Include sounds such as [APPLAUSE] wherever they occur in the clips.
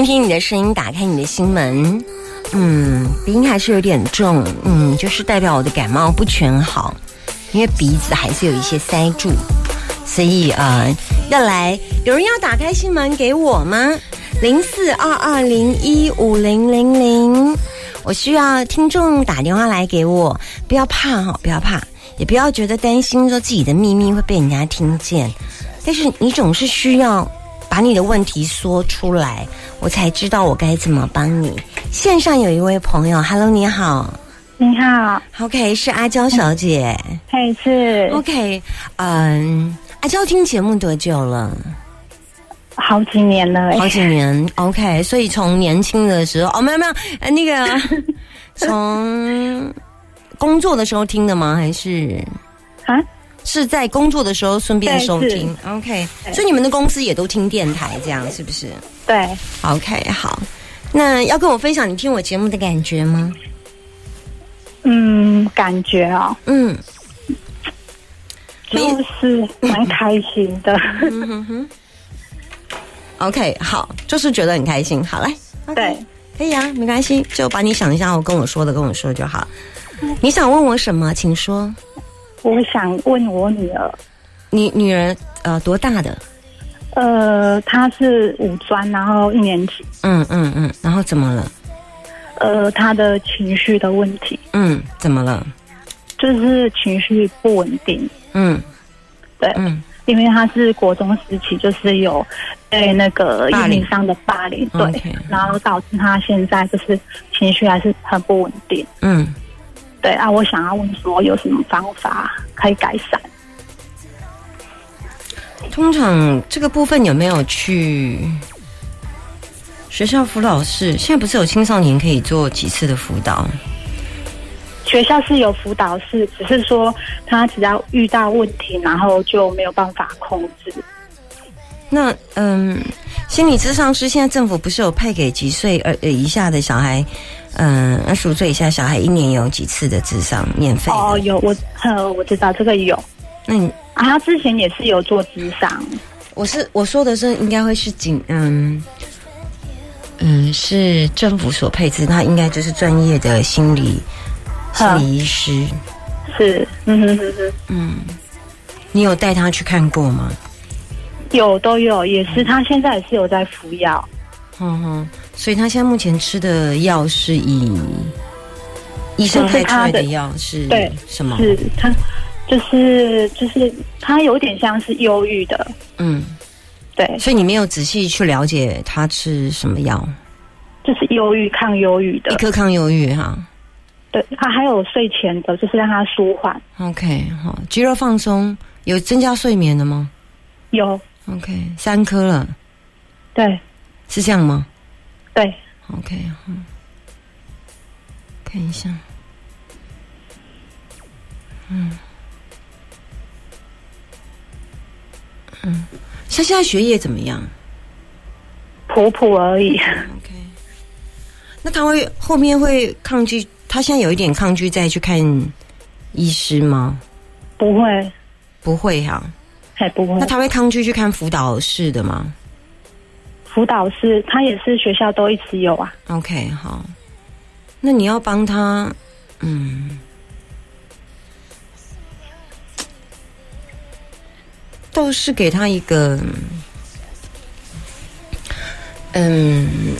听听你的声音，打开你的心门。嗯，鼻音还是有点重，嗯，就是代表我的感冒不全好，因为鼻子还是有一些塞住，所以呃，要来有人要打开心门给我吗？零四二二零一五零零零，我需要听众打电话来给我，不要怕哈，不要怕，也不要觉得担心说自己的秘密会被人家听见，但是你总是需要。把你的问题说出来，我才知道我该怎么帮你。线上有一位朋友，Hello，你好，你好，OK，是阿娇小姐，嘿，是，OK，嗯，阿娇听节目多久了？好几年了，好几年，OK，所以从年轻的时候，哦，没有没有，呃，那个 [LAUGHS] 从工作的时候听的吗？还是啊？是在工作的时候顺便收听，OK，所以你们的公司也都听电台，这样是不是？对，OK，好。那要跟我分享你听我节目的感觉吗？嗯，感觉啊，嗯，就是蛮开心的。OK，好，就是觉得很开心。好嘞，对，可以啊，没关系，就把你想一下我跟我说的跟我说就好。你想问我什么，请说。我想问我女儿，你女儿呃多大的？呃，她是五专，然后一年级。嗯嗯嗯，然后怎么了？呃，她的情绪的问题。嗯，怎么了？就是情绪不稳定。嗯，对，嗯，因为她是国中时期，就是有被那个霸凌上的霸凌，对，然后导致她现在就是情绪还是很不稳定。嗯。对啊，我想要问说有什么方法可以改善？通常这个部分有没有去学校辅导室？现在不是有青少年可以做几次的辅导？学校是有辅导室，只是说他只要遇到问题，然后就没有办法控制。那嗯，心理咨商师现在政府不是有派给几岁呃以下的小孩？嗯，二十五岁以下小孩一年有几次的智商免费？哦，有我，呃，我知道这个有。那你啊，他之前也是有做智商。我是我说的是，应该会是警，嗯嗯，是政府所配置，他应该就是专业的心理心理医师。[LAUGHS] 是，嗯哼哼哼，嗯，你有带他去看过吗？有，都有，也是，他现在也是有在服药。嗯哼。所以他现在目前吃的药是以医生开出来的药是对什么？是他就是就是他有点像是忧郁的，嗯，对。所以你没有仔细去了解他吃什么药？就是忧郁抗忧郁的，一颗抗忧郁哈。对他还有睡前的，就是让他舒缓。OK，好，肌肉放松有增加睡眠的吗？有。OK，三颗了。对，是这样吗？对，OK，嗯，看一下，嗯，嗯，他现在学业怎么样？普普而已。OK，那他会后面会抗拒？他现在有一点抗拒再去看医师吗？不会，不会哈，还不会。那他会抗拒去看辅导室的吗？辅导师，他也是学校都一直有啊。OK，好，那你要帮他，嗯，倒是给他一个，嗯，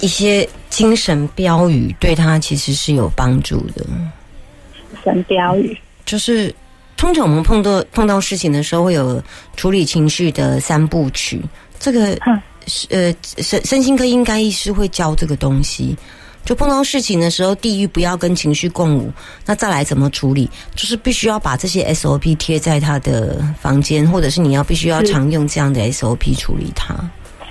一些精神标语，对他其实是有帮助的。精神标语就是通常我们碰到碰到事情的时候，会有处理情绪的三部曲，这个。呃，身身心科应该医师会教这个东西，就碰到事情的时候，地狱不要跟情绪共舞，那再来怎么处理？就是必须要把这些 SOP 贴在他的房间，或者是你要必须要常用这样的 SOP 处理他。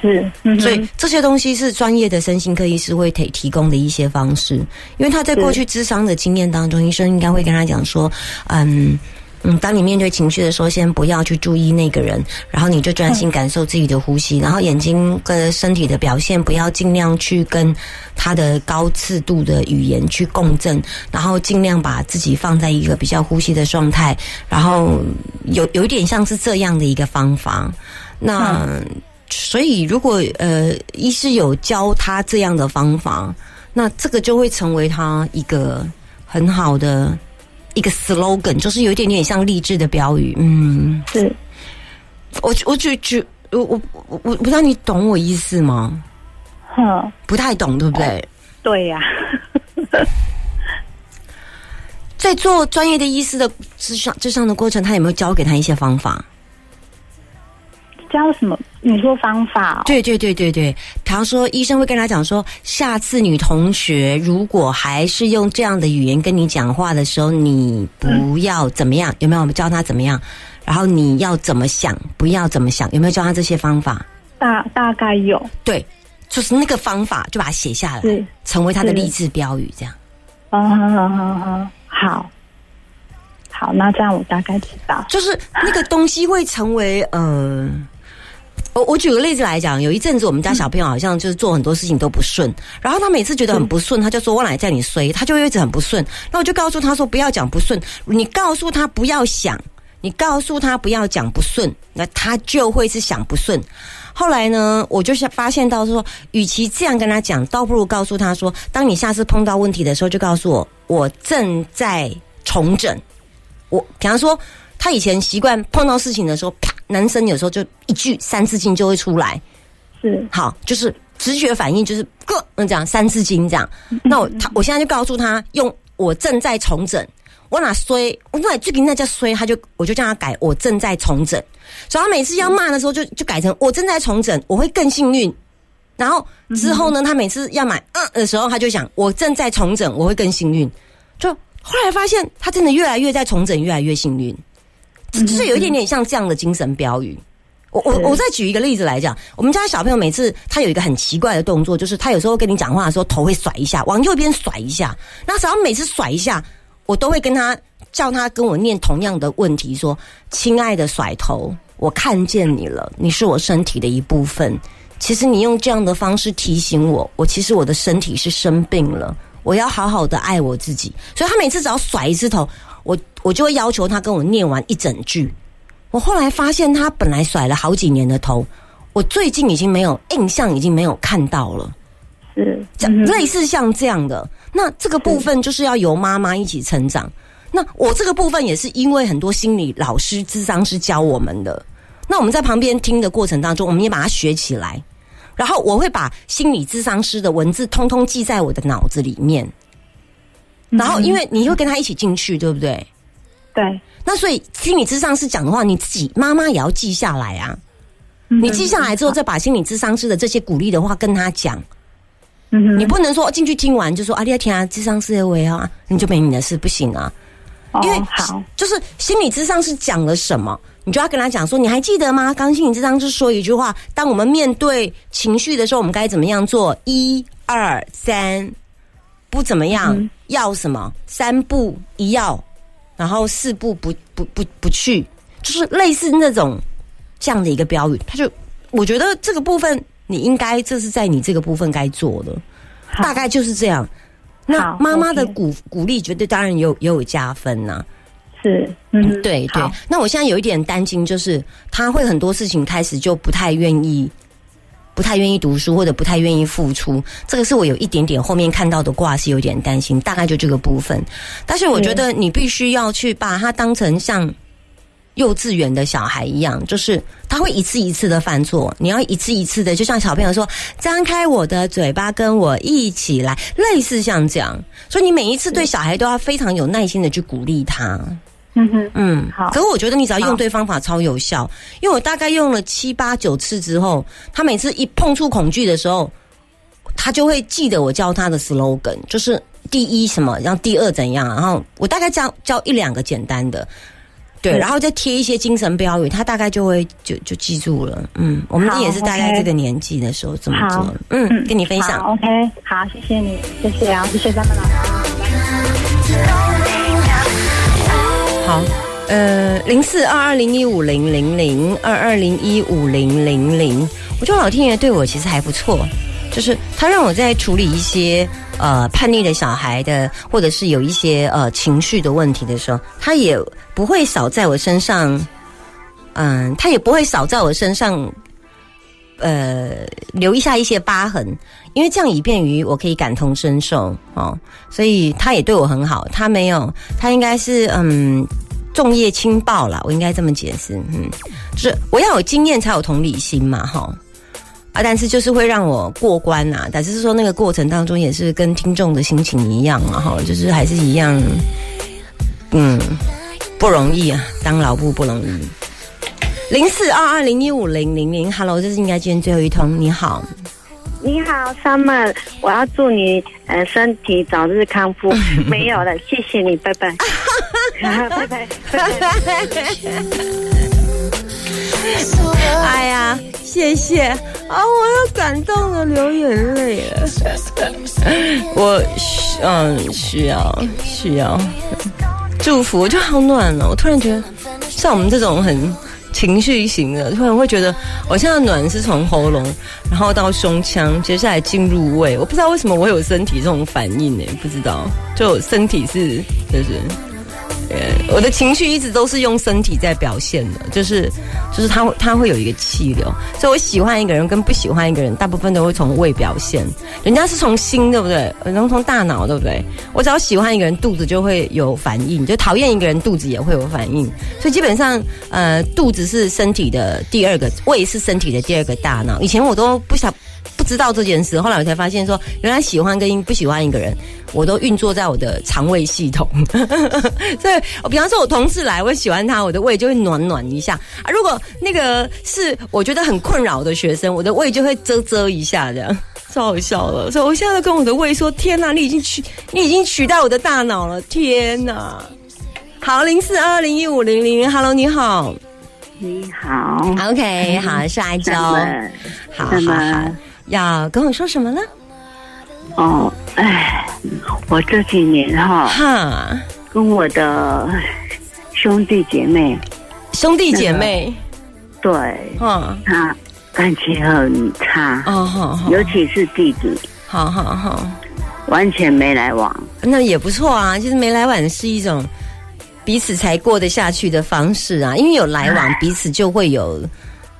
是，所以这些东西是专业的身心科医师会提提供的一些方式，因为他在过去智商的经验当中，医生应该会跟他讲说，嗯嗯，当你面对情绪的时候，先不要去注意那个人，然后你就专心感受自己的呼吸，然后眼睛跟身体的表现不要尽量去跟他的高次度的语言去共振，然后尽量把自己放在一个比较呼吸的状态，然后有有一点像是这样的一个方法，那。所以，如果呃，医师有教他这样的方法，那这个就会成为他一个很好的一个 slogan，就是有一点点像励志的标语。嗯，是。我我就觉我我我我不知道你懂我意思吗？嗯，不太懂，对不对？对呀。[LAUGHS] 在做专业的医师的智商智商的过程，他有没有教给他一些方法？教什么？你说方法？对对对对对，比方说医生会跟他讲说，下次女同学如果还是用这样的语言跟你讲话的时候，你不要怎么样？有没有？我们教他怎么样？然后你要怎么想？不要怎么想？有没有教他这些方法？大大概有。对，就是那个方法，就把它写下来，成为他的励志标语，这样。啊，好好好，好。好，那这样我大概知道，就是那个东西会成为呃。我我举个例子来讲，有一阵子我们家小朋友好像就是做很多事情都不顺，然后他每次觉得很不顺，他就说我来叫你衰，他就一直很不顺。那我就告诉他说不要讲不顺，你告诉他不要想，你告诉他不要讲不顺，那他就会是想不顺。后来呢，我就是发现到说，与其这样跟他讲，倒不如告诉他说，当你下次碰到问题的时候，就告诉我我正在重整。我比方说。他以前习惯碰到事情的时候，啪，男生有时候就一句三字经就会出来，是好，就是直觉反应就是个嗯这样三字经这样。那我他我现在就告诉他用我正在重整，我哪衰，我哪最近那叫衰，他就我就叫他改我正在重整，所以他每次要骂的时候就就改成我正在重整，我会更幸运。然后之后呢，他每次要买嗯的时候，他就想我正在重整，我会更幸运。就后来发现他真的越来越在重整，越来越幸运。就是有一点点像这样的精神标语。我我我再举一个例子来讲，我们家小朋友每次他有一个很奇怪的动作，就是他有时候跟你讲话的时候头会甩一下，往右边甩一下。那只要每次甩一下，我都会跟他叫他跟我念同样的问题，说：“亲爱的甩头，我看见你了，你是我身体的一部分。其实你用这样的方式提醒我，我其实我的身体是生病了，我要好好的爱我自己。所以他每次只要甩一次头。”我我就会要求他跟我念完一整句。我后来发现他本来甩了好几年的头，我最近已经没有印象，已经没有看到了。是，类似像这样的。那这个部分就是要由妈妈一起成长。那我这个部分也是因为很多心理老师、智商师教我们的。那我们在旁边听的过程当中，我们也把它学起来。然后我会把心理智商师的文字通通记在我的脑子里面。然后，因为你会跟他一起进去，对不对？对。那所以心理智商是讲的话，你自己妈妈也要记下来啊。你记下来之后，再把心理智商师的这些鼓励的话跟他讲。嗯你不能说进去听完就说啊，你要听啊，智商师的为啊，你就没你的事，不行啊。因为好，就是心理智商是讲了什么，你就要跟他讲说，你还记得吗？刚心理智商是说一句话：当我们面对情绪的时候，我们该怎么样做？一二三。不怎么样，要什么？三不一要，然后四步不不不不去，就是类似那种这样的一个标语。他就我觉得这个部分你应该这是在你这个部分该做的，大概就是这样。那妈妈的鼓鼓励绝对当然有也有加分呐。是，嗯，对对。那我现在有一点担心，就是他会很多事情开始就不太愿意。不太愿意读书或者不太愿意付出，这个是我有一点点后面看到的卦是有点担心，大概就这个部分。但是我觉得你必须要去把它当成像幼稚园的小孩一样，就是他会一次一次的犯错，你要一次一次的，就像小朋友说张开我的嘴巴跟我一起来，类似像这样。所以你每一次对小孩都要非常有耐心的去鼓励他。嗯哼，嗯，好。可是我觉得你只要用对方法超有效，因为我大概用了七八九次之后，他每次一碰触恐惧的时候，他就会记得我教他的 slogan，就是第一什么，然后第二怎样，然后我大概教教一两个简单的，对，然后再贴一些精神标语，他大概就会就就记住了。嗯，我们也是大概这个年纪的时候这么做。嗯，跟你分享。OK，好，谢谢你，谢谢啊，谢谢张们老师。好，呃，零四二二零一五零零零二二零一五零零零，我觉得老天爷对我其实还不错。就是他让我在处理一些呃叛逆的小孩的，或者是有一些呃情绪的问题的时候，他也不会少在我身上，嗯，他也不会少在我身上，呃，留下一些疤痕，因为这样以便于我可以感同身受哦，所以他也对我很好，他没有，他应该是嗯重业轻报了，我应该这么解释，嗯，就是我要有经验才有同理心嘛，哈。啊，但是就是会让我过关呐，但是说那个过程当中也是跟听众的心情一样啊，哈，就是还是一样，嗯，不容易啊，当老布不容易。零四二二零一五零零零，Hello，这是应该今天最后一通，你好，你好，Summer，我要祝你呃身体早日康复，[LAUGHS] 没有了，谢谢你，拜拜，[LAUGHS] 拜拜，拜拜。[LAUGHS] 哎呀，谢谢啊！我要感动的，流眼泪了。我嗯需要需要祝福，就好暖了。我突然觉得，像我们这种很情绪型的，突然会觉得，我现在暖是从喉咙，然后到胸腔，接下来进入胃。我不知道为什么我有身体这种反应呢？不知道，就身体是就是。我的情绪一直都是用身体在表现的，就是就是他他会有一个气流，所以我喜欢一个人跟不喜欢一个人，大部分都会从胃表现。人家是从心，对不对？然后从大脑，对不对？我只要喜欢一个人，肚子就会有反应；就讨厌一个人，肚子也会有反应。所以基本上，呃，肚子是身体的第二个，胃是身体的第二个大脑。以前我都不想。不知道这件事，后来我才发现说，原来喜欢跟不喜欢一个人，我都运作在我的肠胃系统。[LAUGHS] 所以，我比方说，我同事来，我喜欢他，我的胃就会暖暖一下啊。如果那个是我觉得很困扰的学生，我的胃就会啧啧一下，这样超好笑了。所以，我现在都跟我的胃说：“天哪，你已经取，你已经取代我的大脑了！”天哪！好，零四二零一五零零，Hello，你好，你好，OK，好，是阿娇，好好好。要跟我说什么呢？哦，哎，我这几年哈，哈，跟我的兄弟姐妹，兄弟姐妹，对，嗯，他感情很差，哦，好，好，尤其是弟弟，好好好，完全没来往，那也不错啊，其实没来往是一种彼此才过得下去的方式啊，因为有来往，彼此就会有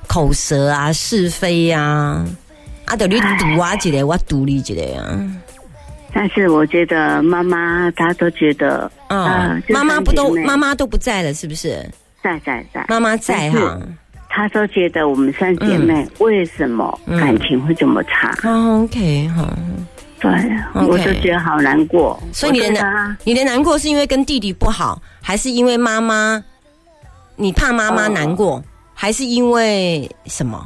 口舌啊，是非呀。啊，得你独啊一个，我独立一个啊。但是我觉得妈妈她都觉得，嗯，妈妈不都妈妈都不在了，是不是？在在在，妈妈在哈。她都觉得我们三姐妹为什么感情会这么差？OK 哈，对，我就觉得好难过。所以你的难，你的难过是因为跟弟弟不好，还是因为妈妈？你怕妈妈难过，还是因为什么？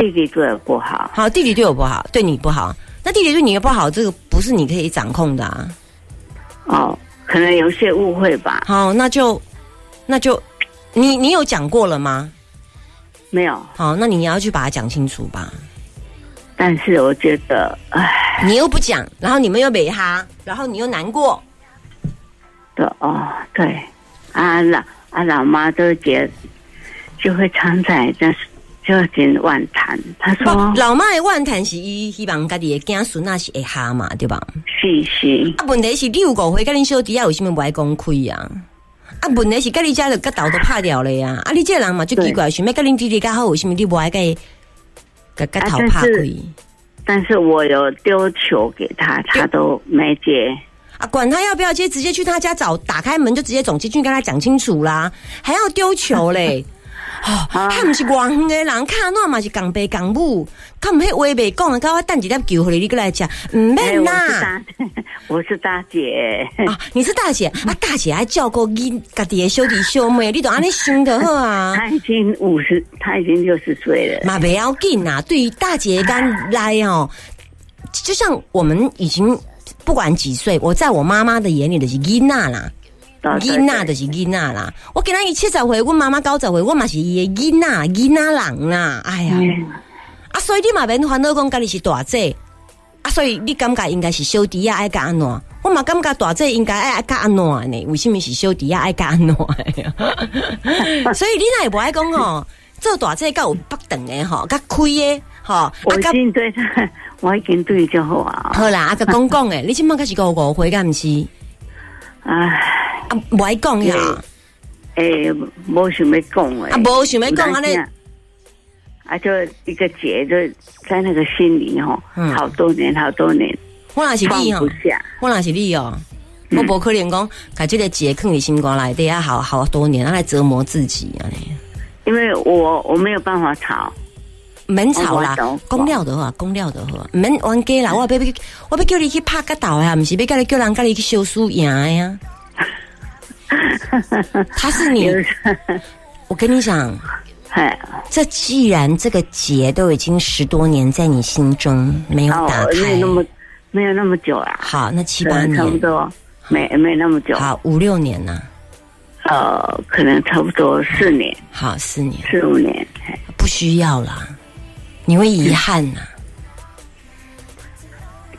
弟弟对我不好，好，弟弟对我不好，对你不好，那弟弟对你也不好，这个不是你可以掌控的啊。哦，可能有些误会吧。好，那就，那就，你你有讲过了吗？没有。好，那你要去把它讲清楚吧。但是我觉得，唉，你又不讲，然后你们又没哈，然后你又难过。对哦，对，啊老啊老妈都觉就会常在这。就真万谈，他说老妈的万谈是伊希望家己的子孙那是会下嘛，对吧？是是。啊，问题是六个回跟恁小弟啊，为什么不爱公开呀？啊，问题是跟你家的个头都拍掉了呀！啊，你这人嘛就奇怪，想要跟恁弟弟较好，为什么你不爱给个个头拍开？但是我有丢球给他，他都没接。啊，管他要不要接，直接去他家找，打开门就直接走进去跟他讲清楚啦，还要丢球嘞？[LAUGHS] 哦，他不是远远的人，看那嘛是港爸港母，他唔迄话未讲，甲我等一粒球回你，你过来吃，唔免啦。[LAUGHS] 我是大姐啊，你是大姐 [LAUGHS] 啊，大姐还照顾你家己的兄弟兄妹，你都安尼想得好啊。[LAUGHS] 他已经五十，他已经六十岁了，嘛不要紧呐。对于大姐刚来哦。就像我们已经不管几岁，我在我妈妈的眼里的是囡娜啦，伊娜的是囡仔啦。我今仔伊七十岁，我妈妈九十岁，我嘛是伊的囡仔囡仔人啦。哎呀，啊，所以你嘛免烦恼讲家己是大姐，啊，所以你感觉应该是小弟啊爱甲安怎？我嘛感觉大姐应该爱爱甲安怎呢？为什么是小弟啊爱甲安怎？[LAUGHS] 所以你那也不爱讲哦。做大姐够有北等的吼，甲开的吼，我已经对他，我已经对就好啊。好啦，啊个讲讲诶，你起码开始五误会，敢毋是？唉，啊，无爱讲呀。诶，无想要讲诶，啊，无想要讲安尼。啊，就一个结，就在那个心里吼，好多年，好多年。我那是你哦，我那是你哦，我无可能讲，把这个结放你心肝内底啊，好好多年，来折磨自己啊。因为我我没有办法吵，免吵啦，公料的话，公料的话，免冤家啦，我要我要叫你去拍个岛呀，不是要叫你叫人叫你去修书赢呀。[LAUGHS] 他是你，[LAUGHS] 我跟你讲，这既然这个结都已经十多年在你心中没有打开，没有那么没有那么久啊。好，那七八年差不多，没没那么久。好，五六年呢。呃，可能差不多四年，好，四年，四五年，不需要了，你会遗憾呐？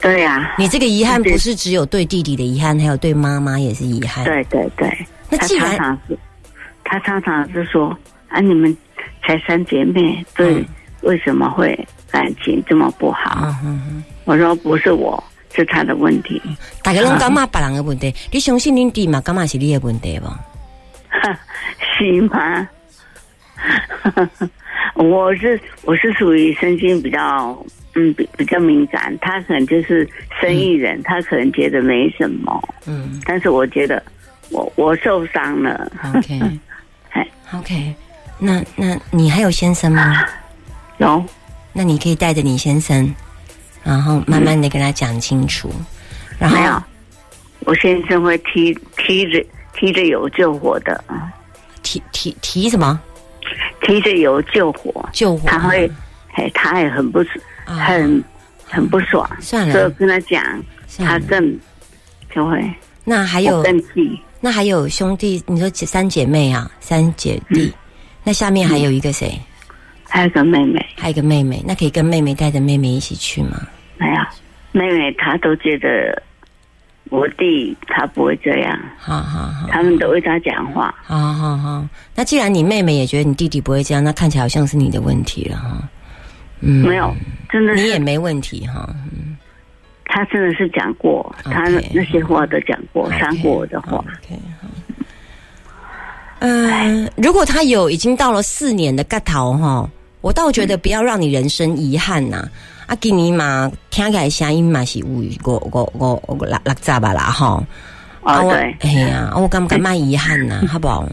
对呀，你这个遗憾不是只有对弟弟的遗憾，还有对妈妈也是遗憾。对对对，那既然他常常是说啊，你们才三姐妹，对，为什么会感情这么不好？我说不是我，是他的问题。大家拢感骂别人的问题，你相信你弟嘛？干嘛是你的问题不？[LAUGHS] 是吗？[LAUGHS] 我是我是属于身心比较嗯比比较敏感，他可能就是生意人，他可能觉得没什么，嗯，但是我觉得我我受伤了。OK，[LAUGHS] 哎，OK，那那你还有先生吗？有，那你可以带着你先生，然后慢慢的跟他讲清楚。然后我先生会踢踢着。踢着油救火的，提提提什么？提着油救火，救火。他会，哎，他也很不很很不爽。算了，所以跟他讲，他更就会。那还有更气。那还有兄弟？你说三姐妹啊，三姐弟。那下面还有一个谁？还有个妹妹，还有个妹妹。那可以跟妹妹带着妹妹一起去吗？没有，妹妹她都觉得。我弟他不会这样，好好好，他们都为他讲话，好好好。那既然你妹妹也觉得你弟弟不会这样，那看起来好像是你的问题了哈。嗯，没有，真的你也没问题哈。嗯，他真的是讲过，他那些话都讲过，伤过我的话。嗯，如果他有已经到了四年的盖头哈，我倒觉得不要让你人生遗憾呐。啊，今年嘛，听起来声音嘛是有五五五五六六十吧啦，吼。啊，对，哎呀，我感觉蛮遗憾呐，[LAUGHS] 好不好？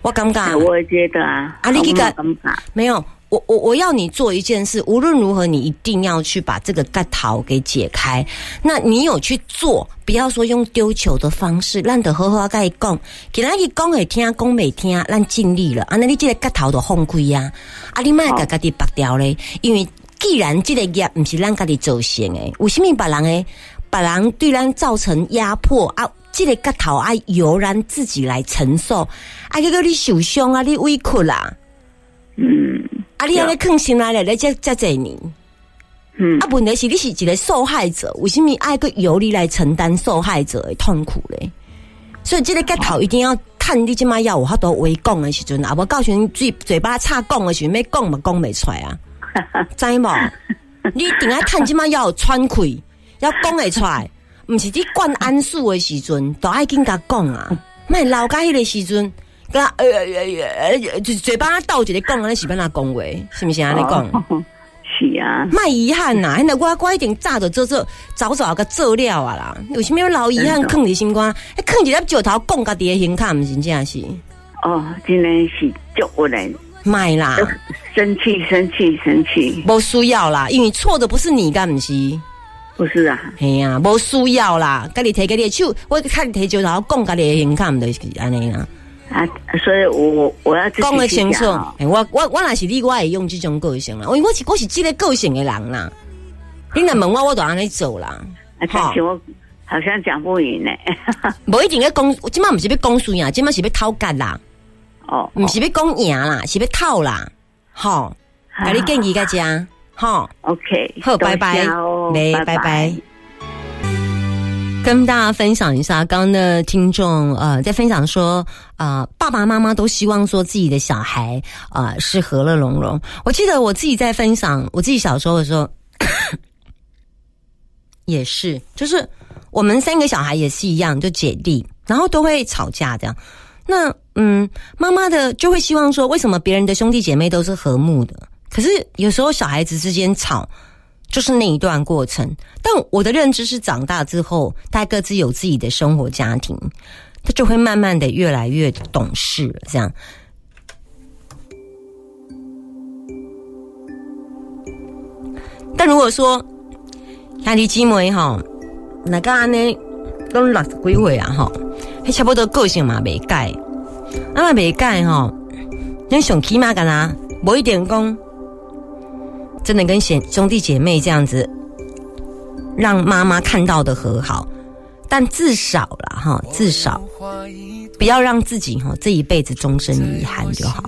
我感觉，我觉得啊，啊，你这个没有，我我我要你做一件事，无论如何，你一定要去把这个盖头给解开。那你有去做，不要说用丢球的方式，让得好好跟伊讲，给他一讲会听，讲没听，咱尽力了。啊，那你这个盖头都放开呀，啊，你卖个家己拔掉嘞，因为。既然这个业不是咱家己造成诶，为什么别人诶，别人对咱造成压迫啊？这个骨头啊，由咱自己来承受，啊，这个你受伤啊，你委屈啦，嗯，啊，你安尼坑心来了，来这这这年，嗯，啊，问题是你是一个受害者，为什么爱个由你来承担受害者的痛苦嘞？所以这个骨头一定要探你即码要有好多话讲的时阵啊，我告诉你嘴嘴巴差讲的时阵，要讲嘛讲未出来啊。[LAUGHS] 知无？你定爱趁即马要喘气，[LAUGHS] 要讲会出来，毋是你灌安素的时阵，都爱紧甲讲啊。卖老家迄个时阵，甲呃呃呃，就嘴巴倒一个讲，安尼是变哪讲话？是毋是安尼讲？[LAUGHS] 是啊。卖遗憾呐，现在我我一定早就做做早早个做了啊啦。为什么要老遗憾藏伫心肝？藏一粒石头讲家己的心坎，毋是这样是？哦，真的是足有人。卖啦！生气，生气，生气！不需要啦，因为错的不是你，干不是？不是啊，哎呀，不需要啦！家你提个你手，我看你提就然后讲家你的形象就是安尼啦。啊，所以我我要讲得清楚。我我我那是你，我会用这种个性啦。因为我是我是这个个性的人啦。你若问我，我都安尼做啦。好，我好像讲不赢呢。不一定要讲，今晚不是要讲输呀，今晚是要讨价啦。哦，不是要讲赢啦，是要套啦。好，给你建议个家。好，OK，好，拜拜，没拜拜。跟大家分享一下，刚刚的听众呃在分享说，啊，爸爸妈妈都希望说自己的小孩啊是和乐融融。我记得我自己在分享我自己小时候的时候，[COUGHS] 也是，就是我们三个小孩也是一样，就姐弟，然后都会吵架这样。那嗯，妈妈的就会希望说，为什么别人的兄弟姐妹都是和睦的？可是有时候小孩子之间吵，就是那一段过程。但我的认知是，长大之后，大家各自有自己的生活家庭，他就会慢慢的越来越懂事了。这样。但如果说兄弟姊妹哈，那个安呢，都六十几岁啊哈，还差不多个性嘛未改，那么未改哈，你上起码干啦，无一点讲。真的跟兄兄弟姐妹这样子，让妈妈看到的和好，但至少了哈，至少不要让自己哈这一辈子终身遗憾就好。